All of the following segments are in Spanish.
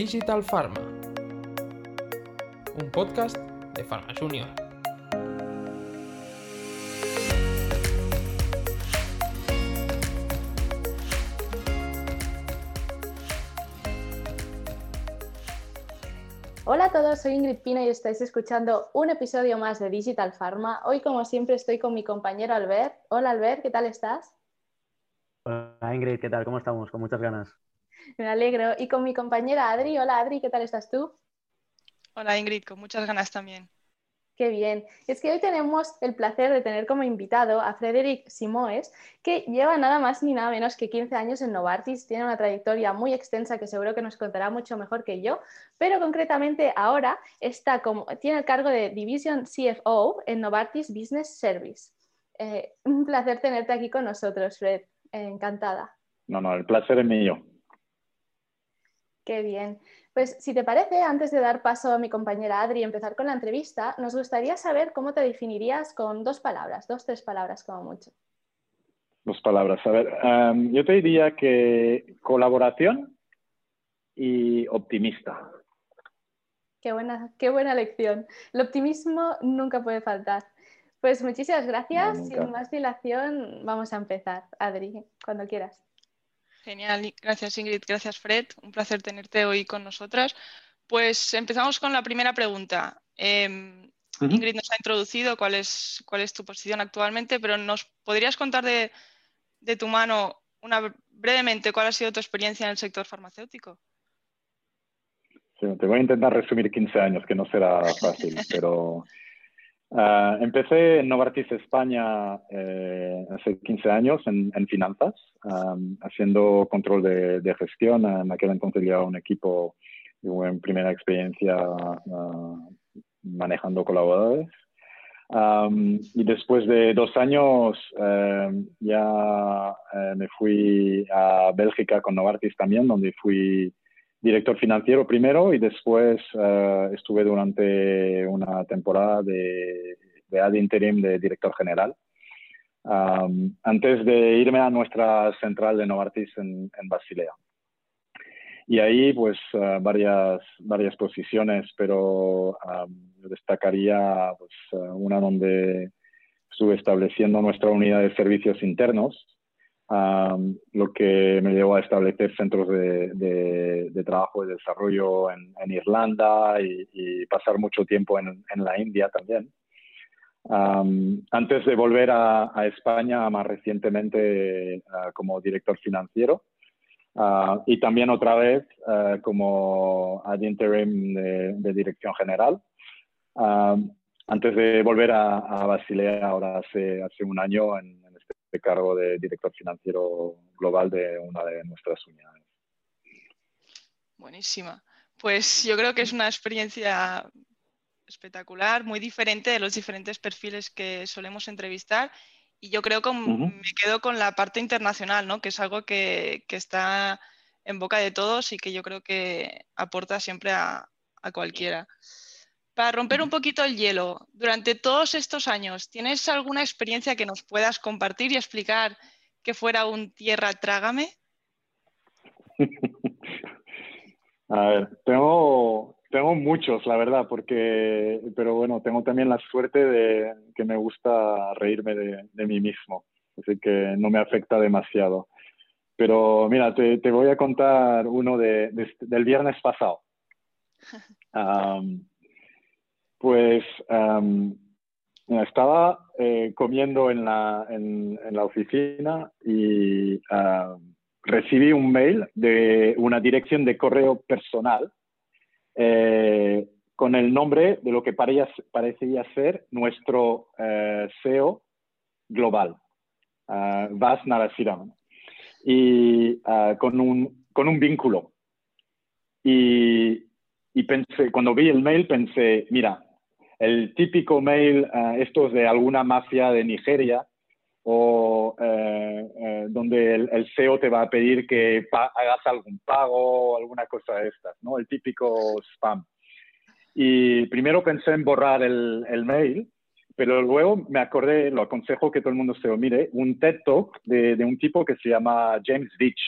Digital Pharma, un podcast de Pharma Junior. Hola a todos, soy Ingrid Pina y estáis escuchando un episodio más de Digital Pharma. Hoy, como siempre, estoy con mi compañero Albert. Hola Albert, ¿qué tal estás? Hola Ingrid, ¿qué tal? ¿Cómo estamos? Con muchas ganas. Me alegro. Y con mi compañera Adri. Hola Adri, ¿qué tal estás tú? Hola Ingrid, con muchas ganas también. Qué bien. Es que hoy tenemos el placer de tener como invitado a Frederic Simoes, que lleva nada más ni nada menos que 15 años en Novartis, tiene una trayectoria muy extensa que seguro que nos contará mucho mejor que yo, pero concretamente ahora está como, tiene el cargo de Division CFO en Novartis Business Service. Eh, un placer tenerte aquí con nosotros, Fred. encantada. No, no, el placer es mío. Qué bien. Pues si te parece, antes de dar paso a mi compañera Adri y empezar con la entrevista, nos gustaría saber cómo te definirías con dos palabras, dos, tres palabras como mucho. Dos palabras. A ver, em, yo te diría que colaboración y optimista. Qué buena, qué buena lección. El optimismo nunca puede faltar. Pues muchísimas gracias. Sin más dilación, vamos a empezar. Adri, cuando quieras. Genial, gracias Ingrid, gracias Fred, un placer tenerte hoy con nosotras. Pues empezamos con la primera pregunta. Em, Ingrid nos ha introducido cuál es, cuál es tu posición actualmente, pero ¿nos podrías contar de, tu mano una, brevemente cuál ha sido tu experiencia en el sector farmacéutico? Sí, te voy a intentar resumir 15 años, que no será fácil, pero Ah, empecé en Novartis España eh, hace 15 años en, finanzas, haciendo control de, gestión. En aquel entonces llevaba un equipo en primera experiencia ah, manejando colaboradores. y después de dos años em, ya eh, me fui a Bélgica con Novartis también, donde fui director financiero primero y después eh, estuve durante una temporada de, de ad interim de director general. antes de irme a nuestra central de Novartis en, Basilea. Y ahí, pues, eh, varias, varias posiciones, pero destacaría pues, eh, una donde estuve estableciendo nuestra unidad de servicios internos, lo que me llevó a establecer centros de, trabajo y desarrollo en, Irlanda y, pasar mucho tiempo en, la India también. antes de volver a, España más recientemente ah, como director financiero ah, y también otra vez ah, como ad interim de, dirección general. antes de volver a, Basilea ahora hace, hace un año en, de cargo de director financiero global de una de nuestras unidades. Buenísima. Pues yo creo que es una experiencia espectacular, muy diferente de los diferentes perfiles que solemos entrevistar. Y yo creo que me quedo con la parte internacional, ¿no? que es algo que, está en boca de todos y que yo creo que aporta siempre a cualquiera. Para romper un poquito el hielo, durante todos estos años, ¿tienes alguna experiencia que nos puedas compartir y explicar que fuera un tierra trágame? A ver, tengo, tengo muchos, la verdad, porque, pero bueno, tengo también la suerte de que me gusta reírme de, mí mismo, así que no me afecta demasiado. Pero mira, te, voy a contar uno de, del viernes pasado. Pues estaba eh, comiendo en la, en, la, oficina y recibí un mail de una dirección de correo personal eh, con el nombre de lo que parecía, parecía ser nuestro eh, CEO global, Vas Narasiram, y con, un, con un vínculo. Y, y pensé, cuando vi el mail pensé, mira, el típico mail, uh, estos de alguna mafia de Nigeria, o eh, eh, donde el, CEO te va a pedir que hagas algún pago o alguna cosa de estas, ¿no? El típico spam. Y primero pensé en borrar el, el, mail, pero luego me acordé, lo aconsejo que todo el mundo se lo mire, un TED Talk de, un tipo que se llama James Beach,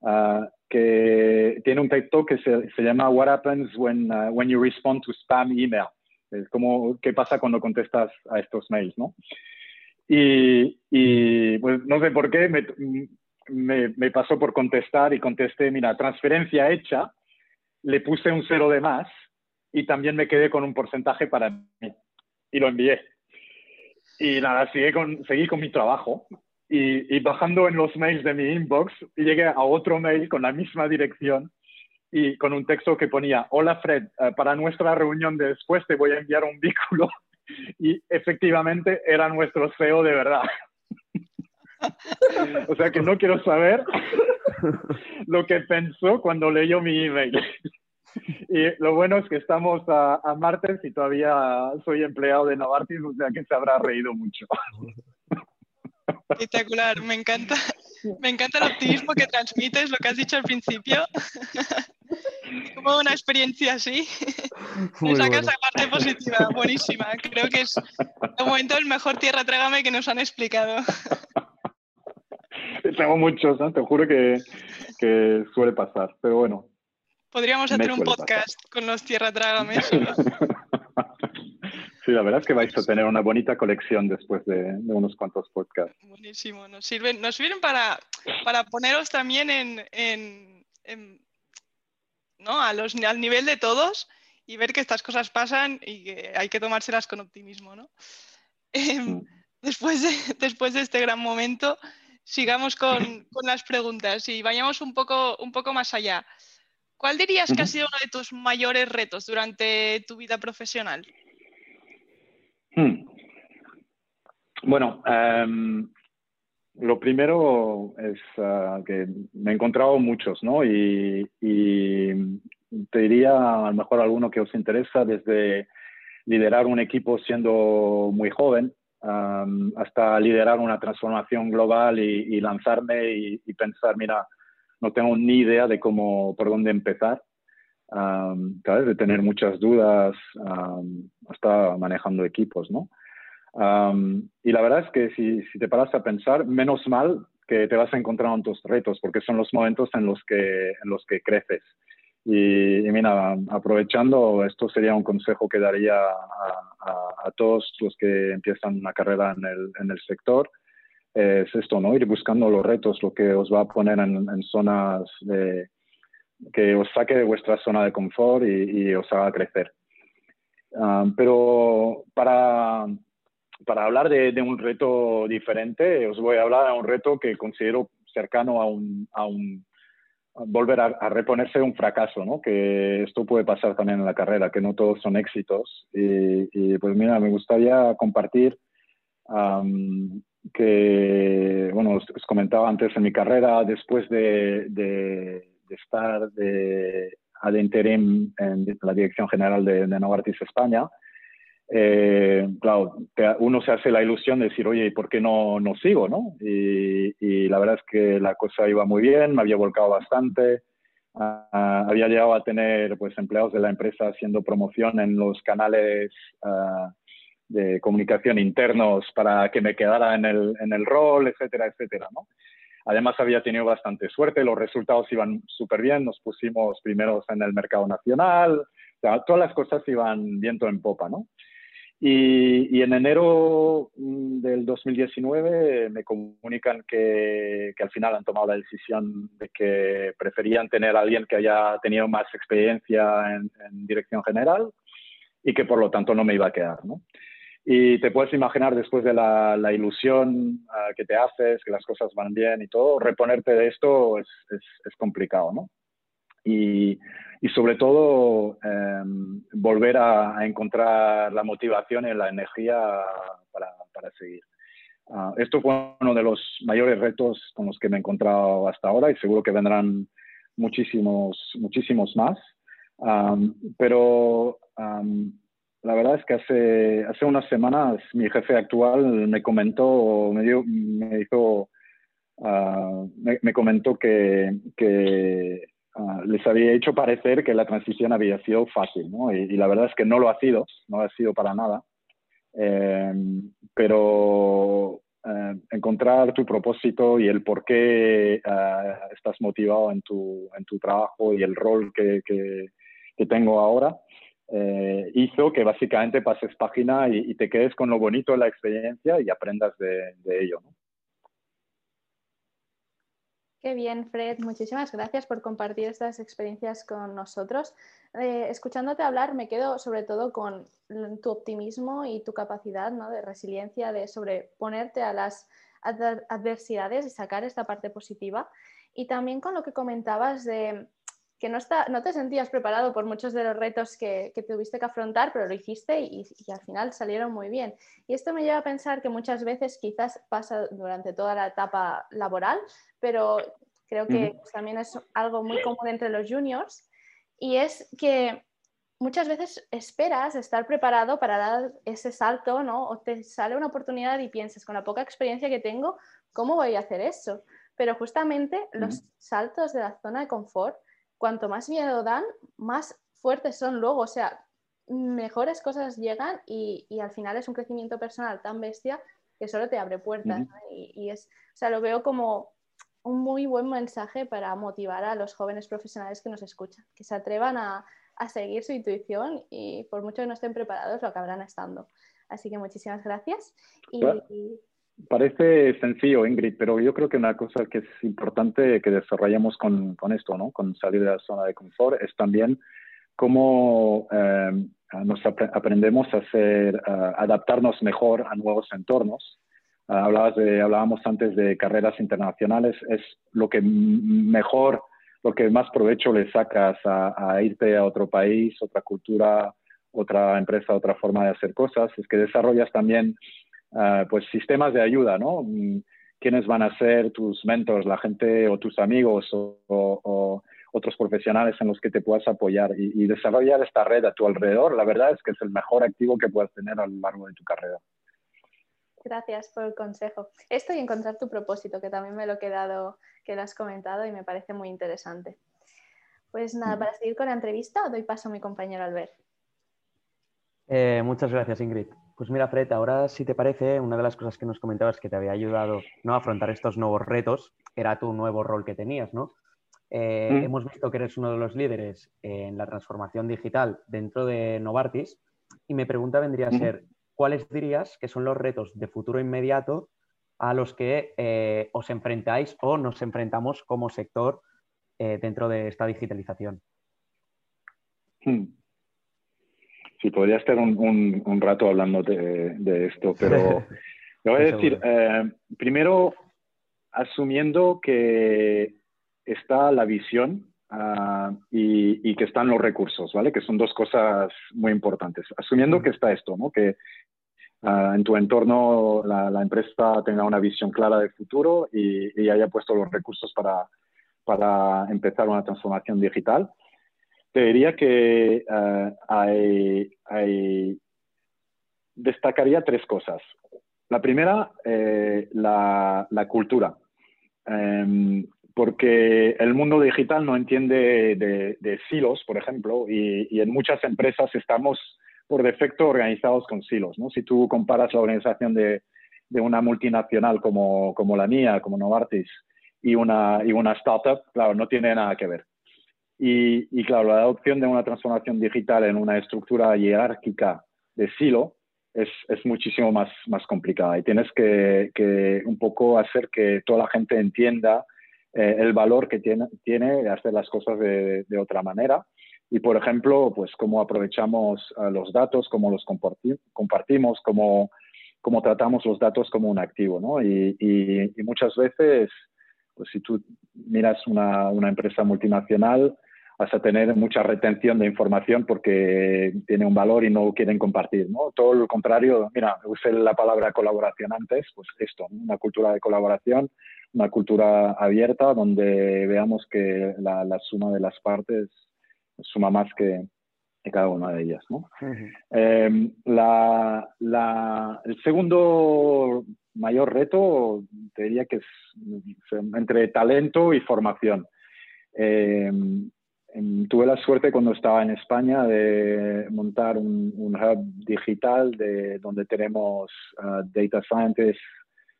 uh, que tiene un texto que se, se llama What happens when, uh, when you respond to spam email. Es como, ¿qué pasa cuando contestas a estos mails, no? Y, y pues no sé por qué me, me, me, pasó por contestar y contesté, mira, transferencia hecha, le puse un cero de más y también me quedé con un porcentaje para mí y lo envié. Y nada, seguí con, seguí con mi trabajo y, y, bajando en los mails de mi inbox llegué a otro mail con la misma dirección y con un texto que ponía, hola Fred, uh, para nuestra reunión de después te voy a enviar un vínculo y efectivamente era nuestro CEO de verdad. o sea que no quiero saber lo que pensó cuando leyó mi email. Y lo bueno es que estamos a, a, martes y todavía soy empleado de Novartis, o sea que se habrá reído mucho. Espectacular, me encanta, me encanta el optimismo que transmites, lo que has dicho al principio. Como una experiencia así, me sacas la parte positiva, buenísima. Creo que es de momento el mejor tierra trágame que nos han explicado. Tengo muchos, ¿no? te juro que, que suele pasar, pero bueno, Podríamos hacer un podcast pasar. con los Tierra Trágames. sí, la verdad es que vais a tener una bonita colección después de, de unos cuantos podcasts. Buenísimo, nos sirven, nos sirven para, para poneros también en, en, en ¿no? A los, al nivel de todos y ver que estas cosas pasan y que hay que tomárselas con optimismo. ¿no? Eh, después, de, después de este gran momento, sigamos con, con las preguntas y vayamos un poco, un poco más allá. ¿Cuál dirías que ha sido uno de tus mayores retos durante tu vida profesional? Hmm. Bueno, um, lo primero es uh, que me he encontrado muchos, ¿no? Y, te diría a lo mejor alguno que os interesa desde liderar un equipo siendo muy joven hasta liderar una transformación global y, lanzarme y, y pensar, mira, no tengo ni idea de cómo, por dónde empezar, um, ¿sabes? De tener muchas dudas, um, hasta manejando equipos, ¿no? Um, y la verdad es que si, si, te paras a pensar, menos mal que te vas a encontrar en tus retos, porque son los momentos en los que, en los que creces. Y, y mira, aprovechando, esto sería un consejo que daría a, a, a todos los que empiezan una carrera en el, en el sector, es esto, ¿no? Ir buscando los retos, lo que os va a poner en, en zonas de, que os saque de vuestra zona de confort y, y os haga crecer. Um, pero para, para hablar de, de, un reto diferente, os voy a hablar de un reto que considero cercano a un, a un a volver a, a, reponerse un fracaso, ¿no? Que esto puede pasar también en la carrera, que no todos son éxitos. Y, y pues mira, me gustaría compartir um, que, bueno, os, os, comentaba antes en mi carrera, después de, de, de estar de, ad interim en la Dirección General de, de Novartis España, eh, claro, uno se hace la ilusión de decir, oye, ¿por qué no, no sigo? ¿no? Y, y, la verdad es que la cosa iba muy bien, me había volcado bastante, uh, había llegado a tener pues, empleados de la empresa haciendo promoción en los canales uh, de comunicación internos para que me quedara en el, en el rol, etcétera, etcétera, ¿no? Además, había tenido bastante suerte, los resultados iban súper bien, nos pusimos primeros en el mercado nacional, o sea, todas las cosas iban viento en popa, ¿no? Y, y, en enero del 2019 me comunican que, que, al final han tomado la decisión de que preferían tener a alguien que haya tenido más experiencia en, en dirección general y que por lo tanto no me iba a quedar, ¿no? Y te puedes imaginar después de la, la ilusión uh, que te haces, que las cosas van bien y todo, reponerte de esto es, es, es complicado, ¿no? Y, y sobre todo eh, volver a, a, encontrar la motivación y la energía para, para seguir. Uh, esto fue uno de los mayores retos con los que me he encontrado hasta ahora y seguro que vendrán muchísimos, muchísimos más. Um, pero um, la verdad es que hace, hace unas semanas mi jefe actual me comentó, me, dio, me dijo, uh, me, me, comentó que, que uh, les había hecho parecer que la transición había sido fácil, ¿no? Y, y, la verdad es que no lo ha sido, no ha sido para nada. Eh, pero eh, encontrar tu propósito y el por qué eh, estás motivado en tu, en tu trabajo y el rol que, que, tengo ahora, eh, hizo que básicamente pases página y, te quedes con lo bonito de la experiencia y aprendas de, de ello. ¿no? Qué bien, Fred. Muchísimas gracias por compartir estas experiencias con nosotros. Eh, escuchándote hablar, me quedo sobre todo con tu optimismo y tu capacidad de resiliencia, de sobreponerte a las adversidades y sacar esta parte positiva. Y también con lo que comentabas de que no, está, no te sentías preparado por muchos de los retos que, tuviste que afrontar, pero lo hiciste y, y, al final salieron muy bien. Y esto me lleva a pensar que muchas veces quizás pasa durante toda la etapa laboral, pero creo que también es algo muy común entre los juniors, y es que muchas veces esperas estar preparado para dar ese salto, ¿no? O te sale una oportunidad y piensas, con la poca experiencia que tengo, ¿cómo voy a hacer eso? Pero justamente los saltos de la zona de confort, cuanto más miedo dan, más fuertes son luego, o sea, mejores cosas llegan y, al final es un crecimiento personal tan bestia que solo te abre puertas. y, y, es, o sea, lo veo como un muy buen mensaje para motivar a los jóvenes profesionales que nos escuchan, que se atrevan a, seguir su intuición y por mucho que no estén preparados lo acabarán estando. Así que muchísimas gracias. Y... Parece sencillo, Ingrid, pero yo creo que una cosa que es importante que desarrollemos con, esto, ¿no? con salir de la zona de confort, es también cómo eh, nos aprendemos a hacer, adaptarnos mejor a nuevos entornos hablabas de, hablábamos antes de carreras internacionales, es lo que mejor, lo que más provecho le sacas a, irte a otro país, otra cultura, otra empresa, otra forma de hacer cosas, es que desarrollas también ah, pues sistemas de ayuda, ¿no? Mm, ¿Quiénes van a ser tus mentors, la gente o tus amigos o, otros profesionales en los que te puedas apoyar y, y desarrollar esta red a tu alrededor? La verdad es que es el mejor activo que puedas tener a lo largo de tu carrera. Gracias por el consejo. Esto y encontrar tu propósito, que también me lo he quedado, que lo has comentado y me parece muy interesante. Pues nada, para seguir con la entrevista, doy paso a mi compañero Albert. Eh, muchas gracias, Ingrid. Pues mira, Fred, ahora si te parece, una de las cosas que nos comentabas que te había ayudado ¿no? a afrontar estos nuevos retos era tu nuevo rol que tenías, ¿no? Eh, mm. Hemos visto que eres uno de los líderes en la transformación digital dentro de Novartis y mi pregunta vendría a ser, ¿cuáles dirías que son los retos de futuro inmediato a los que eh, os enfrentáis o nos enfrentamos como sector eh, dentro de esta digitalización? Hmm. Sí, podría estar un, rato hablando de, esto, pero le voy a decir, eh, primero, asumiendo que está la visión ah, y, que están los recursos, ¿vale? Que son dos cosas muy importantes. Asumiendo que está esto, ¿no? Que Ah, en tu entorno la, empresa tenga una visión clara del futuro y, haya puesto los recursos para, para, empezar una transformación digital. Te diría que hay, destacaría tres cosas. La primera, eh, la, cultura. Em, porque el mundo digital no entiende de, silos, por ejemplo, y, y, en muchas empresas estamos por defecto organizados con silos. ¿no? Si tú comparas la organización de, de una multinacional como, como, la mía, como Novartis, y una, y una startup, claro, no tiene nada que ver. Y, y, claro, la adopción de una transformación digital en una estructura jerárquica de silo es, es muchísimo más, más, complicada y tienes que, que, un poco hacer que toda la gente entienda eh, el valor que tiene, tiene hacer las cosas de, de otra manera y, por ejemplo, pues cómo aprovechamos eh, los datos, cómo los compartimos, cómo, cómo, tratamos los datos como un activo, ¿no? Y, y, muchas veces, pues si tú miras una, una, empresa multinacional, vas a tener mucha retención de información porque tiene un valor y no quieren compartir, ¿no? Todo lo contrario, mira, usé la palabra colaboración antes, pues esto, una cultura de colaboración, una cultura abierta donde veamos que la, la suma de las partes suma más que, cada una de ellas. ¿no? Em, la, la, el segundo mayor reto, te diría que es entre talento y formación. Em, em, tuve la suerte cuando estaba en España de montar un, hub digital de, donde tenemos uh, data scientists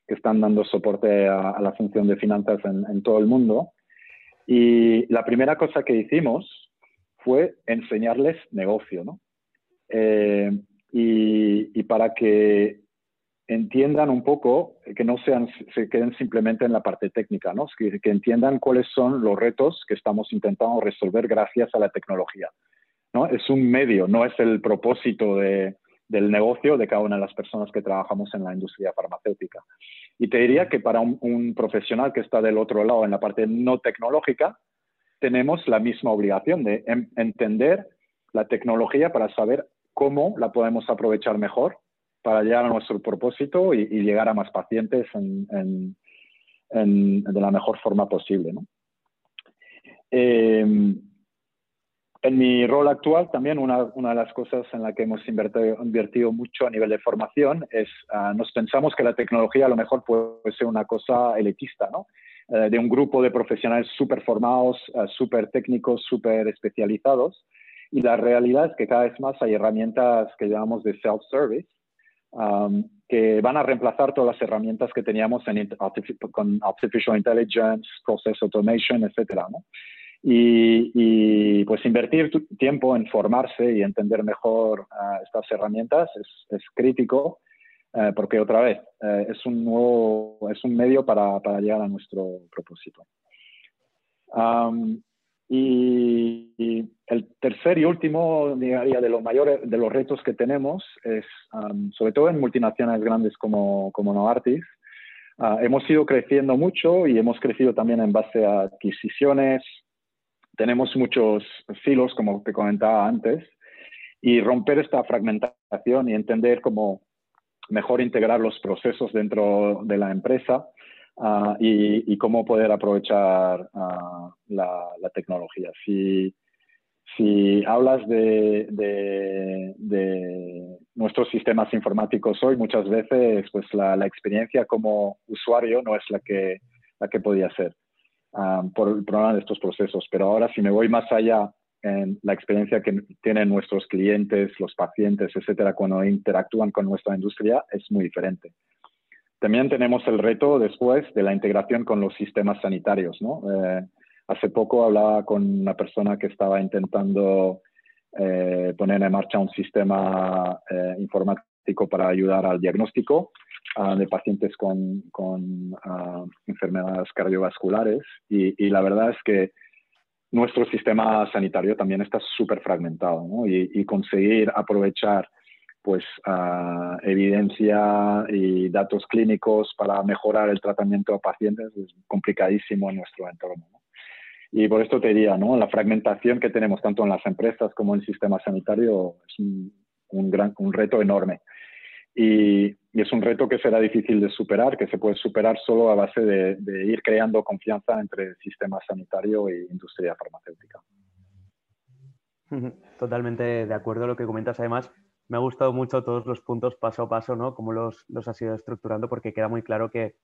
que están dando soporte a, la función de finanzas en, todo el mundo. Y la primera cosa que hicimos fue enseñarles negocio, ¿no? Eh, y, para que entiendan un poco, que no sean, se queden simplemente en la parte técnica, ¿no? que, que entiendan cuáles son los retos que estamos intentando resolver gracias a la tecnología. ¿no? Es un medio, no es el propósito de, del negocio de cada una de las personas que trabajamos en la industria farmacéutica. Y te diría que para un, profesional que está del otro lado en la parte no tecnológica, tenemos la misma obligación de entender la tecnología para saber cómo la podemos aprovechar mejor para llegar a nuestro propósito y, llegar a más pacientes de la mejor forma posible. ¿no? Eh, en mi rol actual también una, de las cosas en la que hemos invertido, mucho a nivel de formación es, uh, nos pensamos que la tecnología a lo mejor puede ser una cosa elitista, ¿no? Uh, de un grupo de profesionales súper formados, uh, súper técnicos, súper especializados. Y la realidad es que cada vez más hay herramientas que llamamos de self-service, um, que van a reemplazar todas las herramientas que teníamos en, con Artificial Intelligence, Process Automation, etcétera, ¿no? Y, pues invertir tiempo en formarse y entender mejor ah, estas herramientas es, crítico eh, porque otra vez eh, es un nuevo es un medio para, para llegar a nuestro propósito. Y, el tercer y último diría de los mayores de los retos que tenemos es sobre todo en multinacionales grandes como, como Novartis ah, hemos ido creciendo mucho y hemos crecido también en base a adquisiciones, tenemos muchos filos, como te comentaba antes, y romper esta fragmentación y entender cómo mejor integrar los procesos dentro de la empresa ah, y, cómo poder aprovechar ah, la, tecnología. Si, si hablas de, de, nuestros sistemas informáticos hoy, muchas veces pues la, la, experiencia como usuario no es la que, la que podía ser. Um, por el problema de estos procesos. Pero ahora si me voy más allá en la experiencia que tienen nuestros clientes, los pacientes, etcétera, cuando interactúan con nuestra industria, es muy diferente. También tenemos el reto después de la integración con los sistemas sanitarios. ¿no? Eh, hace poco hablaba con una persona que estaba intentando eh, poner en marcha un sistema eh, informático para ayudar al diagnóstico Ah, de pacientes con, con ah, enfermedades cardiovasculares y, la verdad es que nuestro sistema sanitario también está súper fragmentado ¿no? y, conseguir aprovechar pues uh, evidencia y datos clínicos para mejorar el tratamiento a pacientes es complicadísimo en nuestro entorno. Y por esto te diría, ¿no? la fragmentación que tenemos tanto en las empresas como en el sistema sanitario es un, un, gran, un reto enorme. Y, es un reto que será difícil de superar, que se puede superar solo a base de, ir creando confianza entre el sistema sanitario e industria farmacéutica. Totalmente de acuerdo a lo que comentas. Además, me ha gustado mucho todos los puntos paso a paso, ¿no? Cómo los, los has ido estructurando, porque queda muy claro que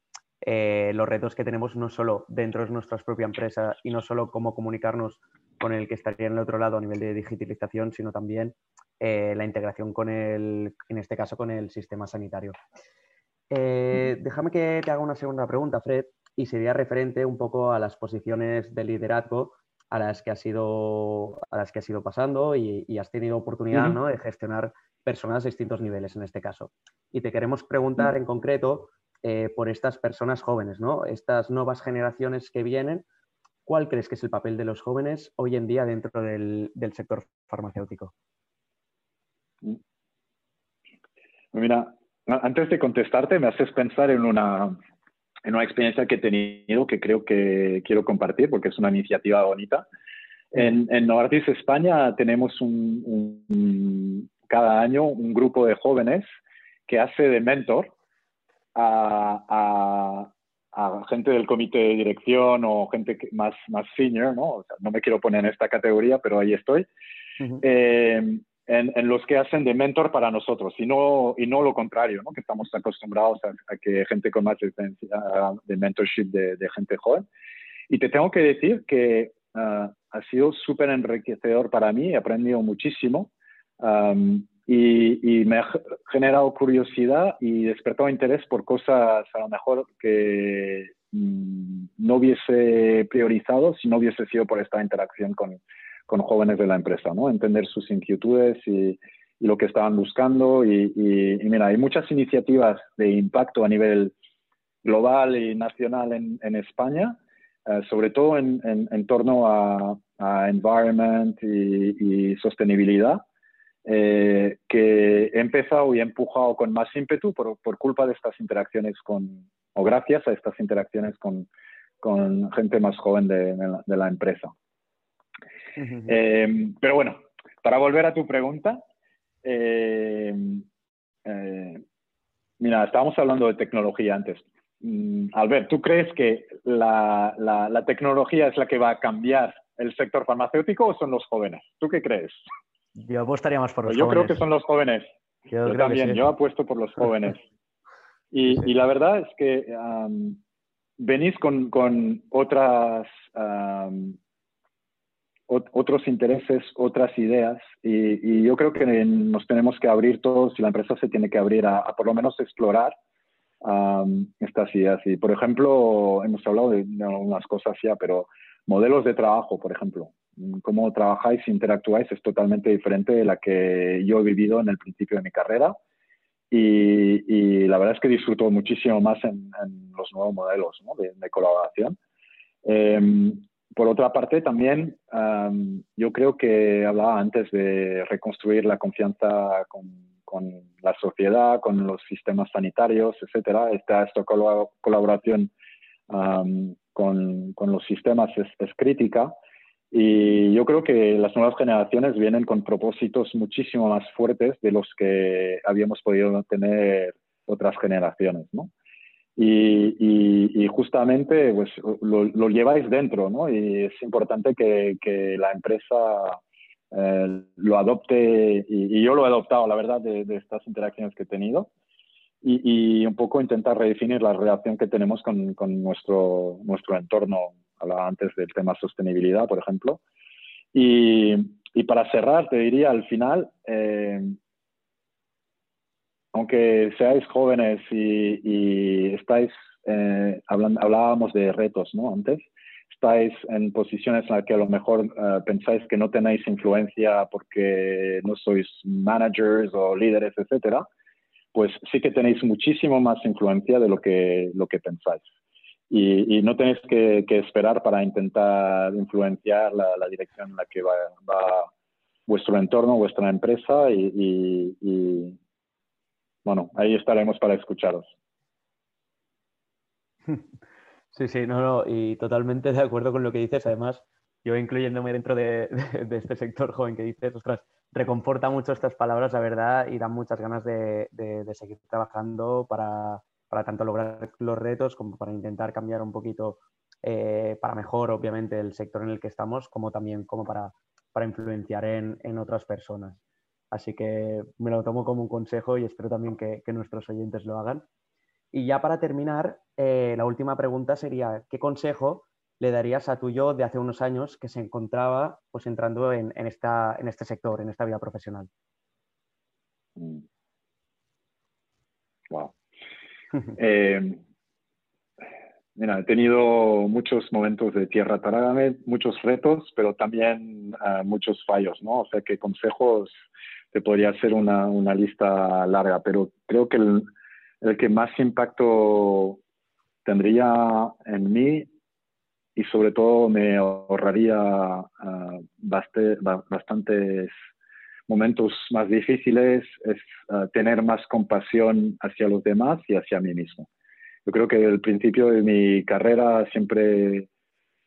eh, los retos que tenemos no solo dentro de nuestra propia empresa y no solo cómo comunicarnos con el que estaría en el otro lado a nivel de digitalización, sino también eh, la integración con el, en este caso, con el sistema sanitario. Eh, déjame que te haga una segunda pregunta, Fred, y sería referente un poco a las posiciones de liderazgo a las que has ido, a las que has ido pasando y, has tenido oportunidad ¿no? de gestionar personas a distintos niveles en este caso. Y te queremos preguntar en concreto eh, por estas personas jóvenes, ¿no? estas nuevas generaciones que vienen. ¿Cuál crees que es el papel de los jóvenes hoy en día dentro del sector farmacéutico? Mira, antes de contestarte, me haces pensar en una, en una experiencia que he tenido que creo que quiero compartir porque es una iniciativa bonita. En Novartis España tenemos un, cada año un grupo de jóvenes que hace de mentor a, a, gente del comité de dirección o gente más, más senior, ¿no? no me quiero poner en esta categoría, pero ahí estoy en, los que hacen de mentor para nosotros y no, y no lo contrario, ¿no? que estamos acostumbrados a, que gente con más experiencia de mentorship de, gente joven. Y te tengo que decir que ah, ha sido súper enriquecedor para mí, he aprendido muchísimo. Y, me ha generado curiosidad y despertado interés por cosas a lo mejor que mm, no hubiese priorizado si no hubiese sido por esta interacción con, con jóvenes de la empresa, ¿no? Entender sus inquietudes y, lo que estaban buscando. Y, mira, hay muchas iniciativas de impacto a nivel global y nacional en, en España, eh, sobre todo en, en, torno a, a environment y, sostenibilidad. Eh, que he empezado y he empujado con más ímpetu por, por, culpa de estas interacciones con, o gracias a estas interacciones con, con gente más joven de, de, la, empresa. Eh, pero bueno, para volver a tu pregunta, eh, mira, estábamos hablando de tecnología antes. Mm, Albert, ¿tú crees que la, la, la, tecnología es la que va a cambiar el sector farmacéutico o son los jóvenes? ¿Tú qué crees? Yo apostaría más por los yo jóvenes. Yo creo que son los jóvenes. Yo, también, yo apuesto por los jóvenes. Y, la verdad es que venís con, con otras, otros intereses, otras ideas, y, yo creo que nos tenemos que abrir todos y la empresa se tiene que abrir a, por lo menos explorar estas ideas. Y, por ejemplo, hemos hablado de, de algunas cosas ya, pero modelos de trabajo, por ejemplo. Cómo trabajáis interactuáis es totalmente diferente de la que yo he vivido en el principio de mi carrera. Y, la verdad es que disfruto muchísimo más en, los nuevos modelos de, colaboración. Em, por otra parte, también yo creo que hablaba antes de reconstruir la confianza con, la sociedad, con los sistemas sanitarios, etcétera. Esta, esta colaboración con, los sistemas es crítica. Y yo creo que las nuevas generaciones vienen con propósitos muchísimo más fuertes de los que habíamos podido tener otras generaciones, ¿no? Y, justamente pues, lo, lleváis dentro, ¿no? Y es importante que, que la empresa eh, lo adopte, y, yo lo he adoptado, la verdad, de, estas interacciones que he tenido, y, un poco intentar redefinir la relación que tenemos con, con nuestro, nuestro entorno hablaba antes del tema sostenibilidad, por ejemplo. Y, para cerrar, te diría al final, eh, aunque seáis jóvenes y, estáis, eh, hablábamos de retos, ¿no? Antes, estáis en posiciones en las que a lo mejor eh, pensáis que no tenéis influencia porque no sois managers o líderes, etcétera, pues sí que tenéis muchísimo más influencia de lo que, lo que pensáis y, no tenéis que, esperar para intentar influenciar la, dirección en la que va, vuestro entorno, vuestra empresa y, bueno, ahí estaremos para escucharos. Sí, sí, no, no, y totalmente de acuerdo con lo que dices. Además, yo incluyéndome dentro de, este sector joven que dices, ostras, reconforta mucho estas palabras, la verdad, y dan muchas ganas de seguir trabajando para, para tanto lograr los retos como para intentar cambiar un poquito eh, para mejor, obviamente, el sector en el que estamos, como también como para, para influenciar en, en, otras personas. Así que me lo tomo como un consejo y espero también que, nuestros oyentes lo hagan. Y ya para terminar, eh, la última pregunta sería, ¿qué consejo le darías a tu yo de hace unos años que se encontraba pues, entrando en, en, esta, en este sector, en esta vida profesional? Wow. Eh, mira, he tenido muchos momentos de tierra trágame, muchos retos, pero también uh, muchos fallos, ¿no? O sea que consejos te podría hacer una, lista larga, pero creo que el, que más impacto tendría en mí y sobre todo me ahorraría uh, bastantes momentos más difíciles es ah, tener más compasión hacia los demás y hacia mí mismo. Yo creo que desde el principio de mi carrera siempre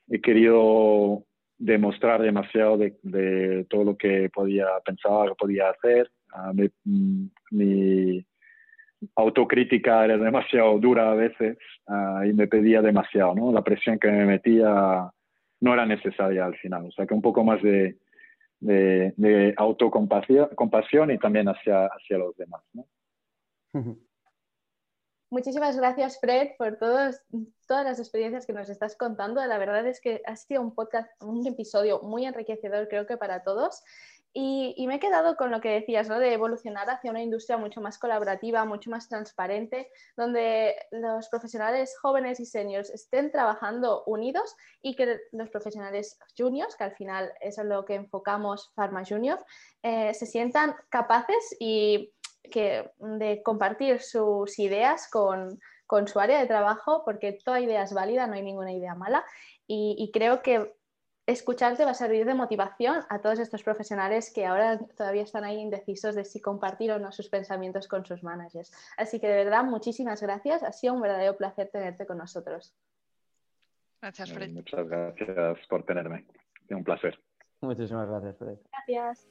he querido demostrar demasiado de, todo lo que podía pensar, podía hacer. Ah, mm, mi, autocrítica era demasiado dura a veces ah, y me pedía demasiado, ¿no? La presión que me metía no era necesaria al final. O sea que un poco más de, de, autocompasión y también hacia, hacia los demás. Muchísimas gracias, Fred, por todos, todas las experiencias que nos estás contando. La verdad es que ha sido un podcast, un episodio muy enriquecedor, creo que para todos. Y, me he quedado con lo que decías, ¿no? de evolucionar hacia una industria mucho más colaborativa, mucho más transparente, donde los profesionales jóvenes y seniors estén trabajando unidos y que los profesionales juniors, que al final es lo que enfocamos Pharma Junior, eh, se sientan capaces y que, de compartir sus ideas con, con, su área de trabajo, porque toda idea es válida, no hay ninguna idea mala. y creo que escucharte va a servir de motivación a todos estos profesionales que ahora todavía están ahí indecisos de si compartir o no sus pensamientos con sus managers. Así que de verdad, muchísimas gracias. Ha sido un verdadero placer tenerte con nosotros. Gracias, Fred. Muchas gracias por tenerme. Es un placer. Muchísimas gracias, Fred. Gracias.